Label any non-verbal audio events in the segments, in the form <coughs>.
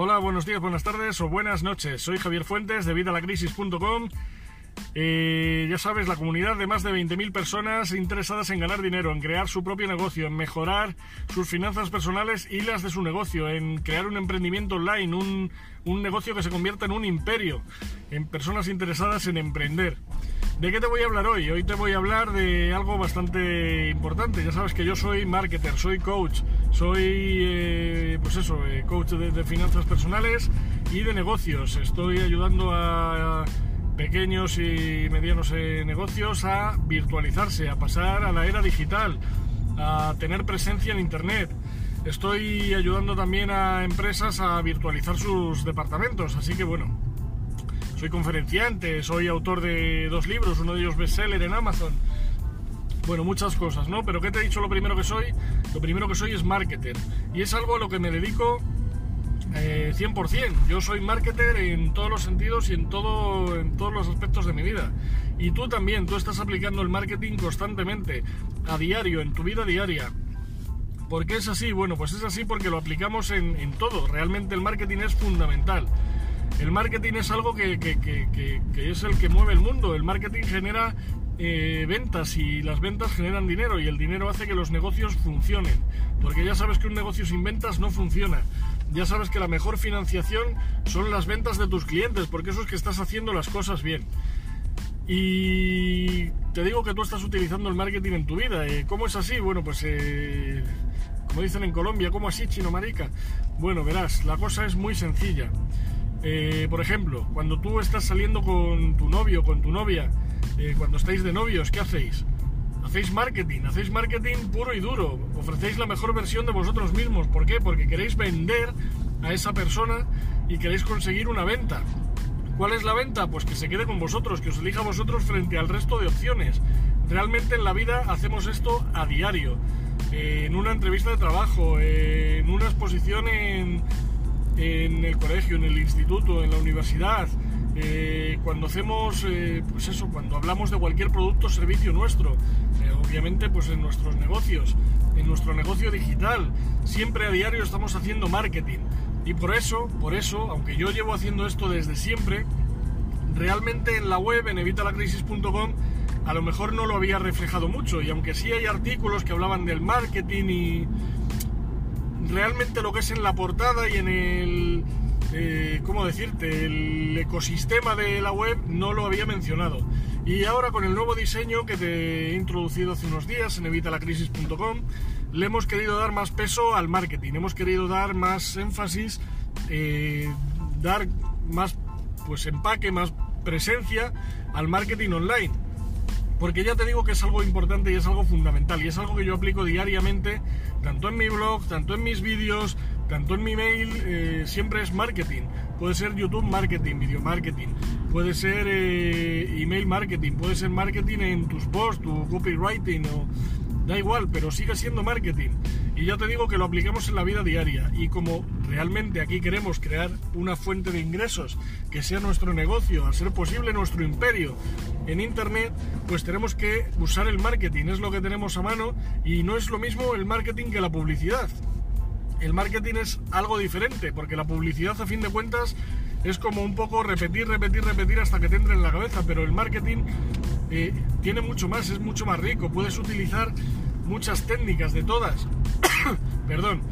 Hola, buenos días, buenas tardes o buenas noches. Soy Javier Fuentes de vidalacrisis.com. Eh, ya sabes, la comunidad de más de 20.000 personas interesadas en ganar dinero, en crear su propio negocio, en mejorar sus finanzas personales y las de su negocio, en crear un emprendimiento online, un, un negocio que se convierta en un imperio, en personas interesadas en emprender. ¿De qué te voy a hablar hoy? Hoy te voy a hablar de algo bastante importante. Ya sabes que yo soy marketer, soy coach, soy, eh, pues eso, eh, coach de, finanzas personales y de negocios. Estoy ayudando a, pequeños y medianos eh, negocios a virtualizarse, a pasar a la era digital, a tener presencia en Internet. Estoy ayudando también a empresas a virtualizar sus departamentos, así que bueno, soy conferenciante, soy autor de dos libros, uno de ellos bestseller en Amazon. Bueno, muchas cosas, ¿no? Pero ¿qué te he dicho lo primero que soy? Lo primero que soy es marketer. Y es algo a lo que me dedico 100%. Eh, Yo soy marketer en todos los sentidos y en, todo, en todos los aspectos de mi vida. Y tú también, tú estás aplicando el marketing constantemente, a diario, en tu vida diaria. ¿Por qué es así? Bueno, pues es así porque lo aplicamos en, todo. Realmente el marketing es fundamental. El marketing es algo que, es el que mueve el mundo. El marketing genera eh, ventas y las ventas generan dinero y el dinero hace que los negocios funcionen. Porque ya sabes que un negocio sin ventas no funciona. Ya sabes que la mejor financiación son las ventas de tus clientes, porque eso es que estás haciendo las cosas bien. Y te digo que tú estás utilizando el marketing en tu vida. Eh, ¿Cómo es así? Bueno, pues eh, como dicen en Colombia, ¿cómo así, chino marica? Bueno, verás, la cosa es muy sencilla. Eh, por ejemplo, cuando tú estás saliendo con tu novio, con tu novia, cuando estáis de novios, ¿qué hacéis? Hacéis marketing, hacéis marketing puro y duro, ofrecéis la mejor versión de vosotros mismos. ¿Por qué? Porque queréis vender a esa persona y queréis conseguir una venta. ¿Cuál es la venta? Pues que se quede con vosotros, que os elija vosotros frente al resto de opciones. Realmente en la vida hacemos esto a diario. Eh, en una entrevista de trabajo, en una exposición en, en el colegio, en el instituto, en la universidad, eh, cuando hacemos, eh, pues eso, cuando hablamos de cualquier producto o servicio nuestro, eh, obviamente pues en nuestros negocios, en nuestro negocio digital, siempre a diario estamos haciendo marketing. Y por eso, por eso, aunque yo llevo haciendo esto desde siempre, realmente en la web, en evitalacrisis.com, a lo mejor no lo había reflejado mucho. Y aunque sí hay artículos que hablaban del marketing y realmente lo que es en la portada y en el, eh, ¿cómo decirte?, el ecosistema de la web no lo había mencionado. Y ahora con el nuevo diseño que te he introducido hace unos días en evitalacrisis.com, le hemos querido dar más peso al marketing, hemos querido dar más énfasis, eh, dar más pues empaque, más presencia al marketing online porque ya te digo que es algo importante y es algo fundamental y es algo que yo aplico diariamente, tanto en mi blog, tanto en mis vídeos, tanto en mi mail, eh, siempre es marketing. Puede ser YouTube marketing, video marketing, puede ser eh, email marketing, puede ser marketing en tus posts, tu copywriting o da igual, pero sigue siendo marketing. Y ya te digo que lo aplicamos en la vida diaria. Y como realmente aquí queremos crear una fuente de ingresos que sea nuestro negocio, a ser posible nuestro imperio en Internet, pues tenemos que usar el marketing. Es lo que tenemos a mano y no es lo mismo el marketing que la publicidad. El marketing es algo diferente, porque la publicidad a fin de cuentas es como un poco repetir, repetir, repetir hasta que te entre en la cabeza, pero el marketing eh, tiene mucho más, es mucho más rico, puedes utilizar muchas técnicas de todas. <coughs> Perdón,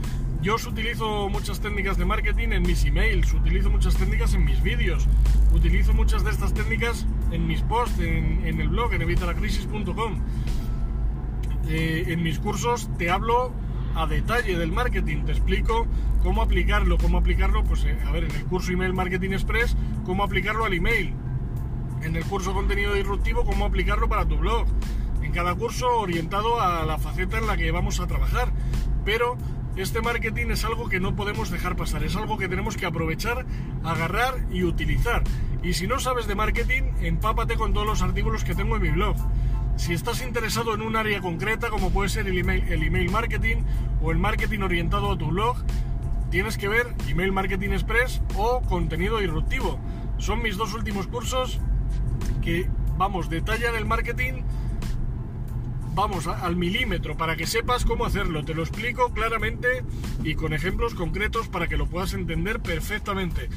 yo utilizo muchas técnicas de marketing en mis emails, utilizo muchas técnicas en mis vídeos, utilizo muchas de estas técnicas en mis posts, en, el blog, en evitalacrisis.com. Eh, en mis cursos te hablo a detalle del marketing, te explico cómo aplicarlo, cómo aplicarlo, pues eh, a ver, en el curso Email Marketing Express, cómo aplicarlo al email, en el curso Contenido Disruptivo, cómo aplicarlo para tu blog, en cada curso orientado a la faceta en la que vamos a trabajar, pero este marketing es algo que no podemos dejar pasar, es algo que tenemos que aprovechar, agarrar y utilizar. Y si no sabes de marketing, empápate con todos los artículos que tengo en mi blog. Si estás interesado en un área concreta, como puede ser el email, marketing o el marketing orientado a tu blog, tienes que ver Email Marketing Express o Contenido Disruptivo. Son mis dos últimos cursos que, vamos, detallan el marketing vamos, al milímetro, para que sepas cómo hacerlo. Te lo explico claramente y con ejemplos concretos para que lo puedas entender perfectamente.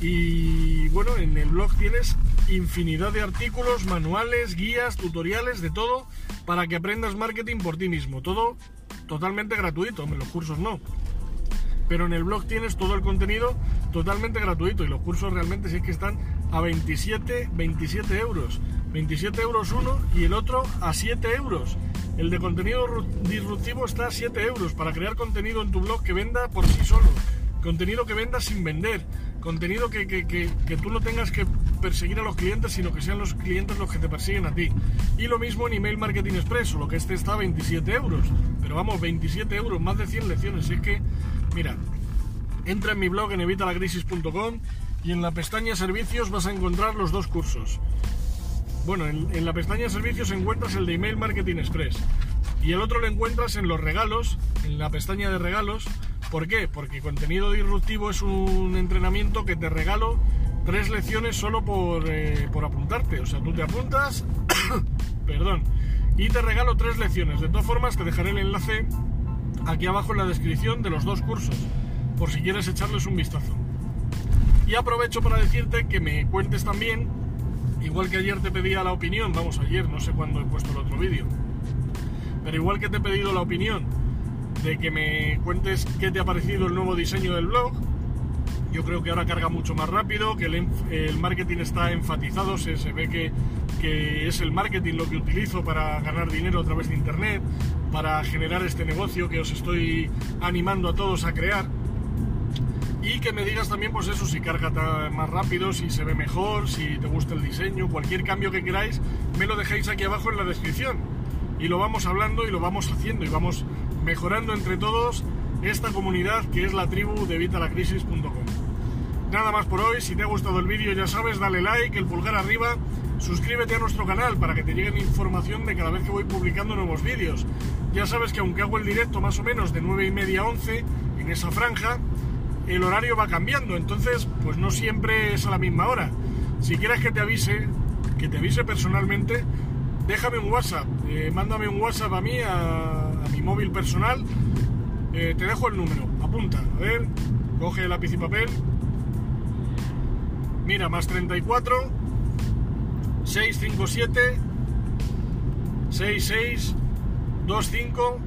Y bueno, en el blog tienes infinidad de artículos, manuales, guías, tutoriales, de todo, para que aprendas marketing por ti mismo. Todo totalmente gratuito, los cursos no. Pero en el blog tienes todo el contenido totalmente gratuito y los cursos realmente sí es que están a 27, 27 euros. 27 euros uno y el otro a 7 euros. El de contenido disruptivo está a 7 euros para crear contenido en tu blog que venda por sí solo. Contenido que venda sin vender. Contenido que, que, tú no tengas que perseguir a los clientes, sino que sean los clientes los que te persiguen a ti. Y lo mismo en Email Marketing Express, lo que este está a 27 euros. Pero vamos, 27 euros, más de 100 lecciones. Es que, mira, entra en mi blog en evitalacrisis.com y en la pestaña servicios vas a encontrar los dos cursos. Bueno, en, la pestaña servicios encuentras el de Email Marketing Express y el otro lo encuentras en los regalos, en la pestaña de regalos. ¿Por qué? Porque contenido disruptivo es un entrenamiento que te regalo tres lecciones solo por, eh, por apuntarte. O sea, tú te apuntas, <coughs> perdón, y te regalo tres lecciones. De todas formas, te dejaré el enlace aquí abajo en la descripción de los dos cursos, por si quieres echarles un vistazo. Y aprovecho para decirte que me cuentes también, igual que ayer te pedía la opinión, vamos, ayer, no sé cuándo he puesto el otro vídeo, pero igual que te he pedido la opinión de que me cuentes qué te ha parecido el nuevo diseño del blog, yo creo que ahora carga mucho más rápido, que el, marketing está enfatizado, se, se ve que, que, es el marketing lo que utilizo para ganar dinero a través de Internet, para generar este negocio que os estoy animando a todos a crear y que me digas también, pues eso, si carga más rápido, si se ve mejor, si te gusta el diseño, cualquier cambio que queráis, me lo dejéis aquí abajo en la descripción. Y lo vamos hablando y lo vamos haciendo y vamos mejorando entre todos esta comunidad que es la tribu de vitalacrisis.com. Nada más por hoy, si te ha gustado el vídeo ya sabes, dale like, el pulgar arriba, suscríbete a nuestro canal para que te lleguen información de cada vez que voy publicando nuevos vídeos. Ya sabes que aunque hago el directo más o menos de 9 y media a 11 en esa franja, el horario va cambiando, entonces pues no siempre es a la misma hora. Si quieres que te avise, que te avise personalmente, déjame un WhatsApp, eh, mándame un WhatsApp a mí, móvil personal, eh, te dejo el número, apunta, a ver, coge lápiz y papel, mira, más 34, 657, 66, 25,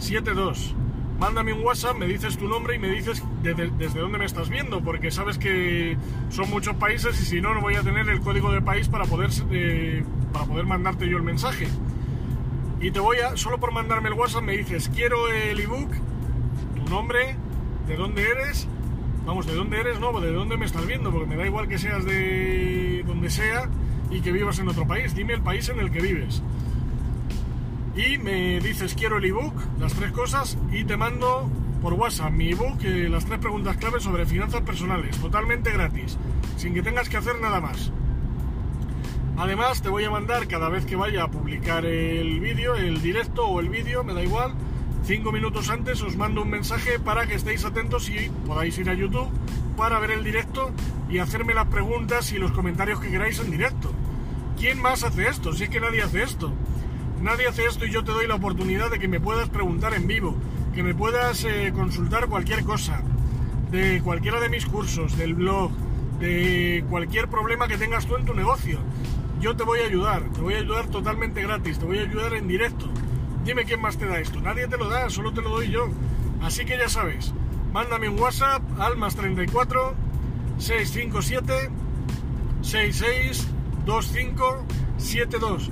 72 mándame un WhatsApp, me dices tu nombre y me dices desde dónde me estás viendo, porque sabes que son muchos países y si no, no voy a tener el código de país para poder, eh, para poder mandarte yo el mensaje. Y te voy a, solo por mandarme el WhatsApp me dices, quiero el ebook, tu nombre, de dónde eres, vamos, de dónde eres, no, de dónde me estás viendo, porque me da igual que seas de donde sea y que vivas en otro país, dime el país en el que vives. Y me dices quiero el ebook, las tres cosas, y te mando por WhatsApp mi ebook, eh, las tres preguntas claves sobre finanzas personales, totalmente gratis, sin que tengas que hacer nada más. Además, te voy a mandar cada vez que vaya a publicar el vídeo, el directo o el vídeo, me da igual, cinco minutos antes os mando un mensaje para que estéis atentos y podáis ir a YouTube para ver el directo y hacerme las preguntas y los comentarios que queráis en directo. ¿Quién más hace esto? Si es que nadie hace esto. Nadie hace esto y yo te doy la oportunidad de que me puedas preguntar en vivo, que me puedas eh, consultar cualquier cosa, de cualquiera de mis cursos, del blog, de cualquier problema que tengas tú en tu negocio. Yo te voy a ayudar, te voy a ayudar totalmente gratis, te voy a ayudar en directo. Dime quién más te da esto. Nadie te lo da, solo te lo doy yo. Así que ya sabes, mándame un WhatsApp al más 34 657 66 25 72.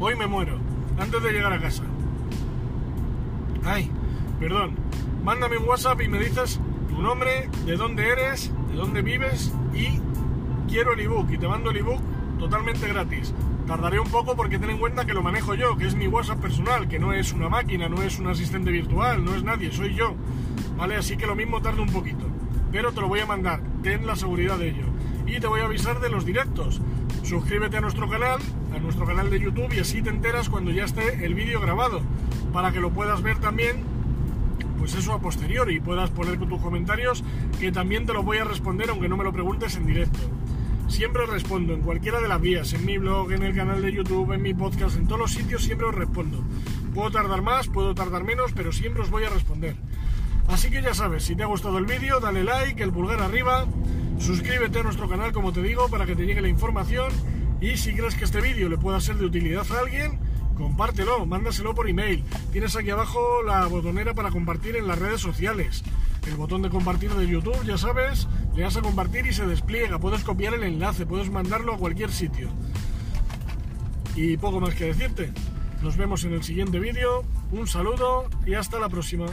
Hoy me muero, antes de llegar a casa. Ay, perdón. Mándame un WhatsApp y me dices tu nombre, de dónde eres, de dónde vives y quiero el ebook. Y te mando el ebook totalmente gratis. Tardaré un poco porque ten en cuenta que lo manejo yo, que es mi WhatsApp personal, que no es una máquina, no es un asistente virtual, no es nadie, soy yo. ¿Vale? Así que lo mismo tarda un poquito. Pero te lo voy a mandar, ten la seguridad de ello. Y te voy a avisar de los directos suscríbete a nuestro canal, a nuestro canal de YouTube y así te enteras cuando ya esté el vídeo grabado, para que lo puedas ver también, pues eso a posteriori y puedas poner tus comentarios, que también te lo voy a responder aunque no me lo preguntes en directo. Siempre respondo en cualquiera de las vías, en mi blog, en el canal de YouTube, en mi podcast, en todos los sitios siempre os respondo. Puedo tardar más, puedo tardar menos, pero siempre os voy a responder. Así que ya sabes, si te ha gustado el vídeo, dale like, el pulgar arriba, suscríbete a nuestro canal como te digo para que te llegue la información y si crees que este vídeo le pueda ser de utilidad a alguien, compártelo, mándaselo por email. Tienes aquí abajo la botonera para compartir en las redes sociales. El botón de compartir de YouTube, ya sabes, le das a compartir y se despliega. Puedes copiar el enlace, puedes mandarlo a cualquier sitio. Y poco más que decirte. Nos vemos en el siguiente vídeo. Un saludo y hasta la próxima.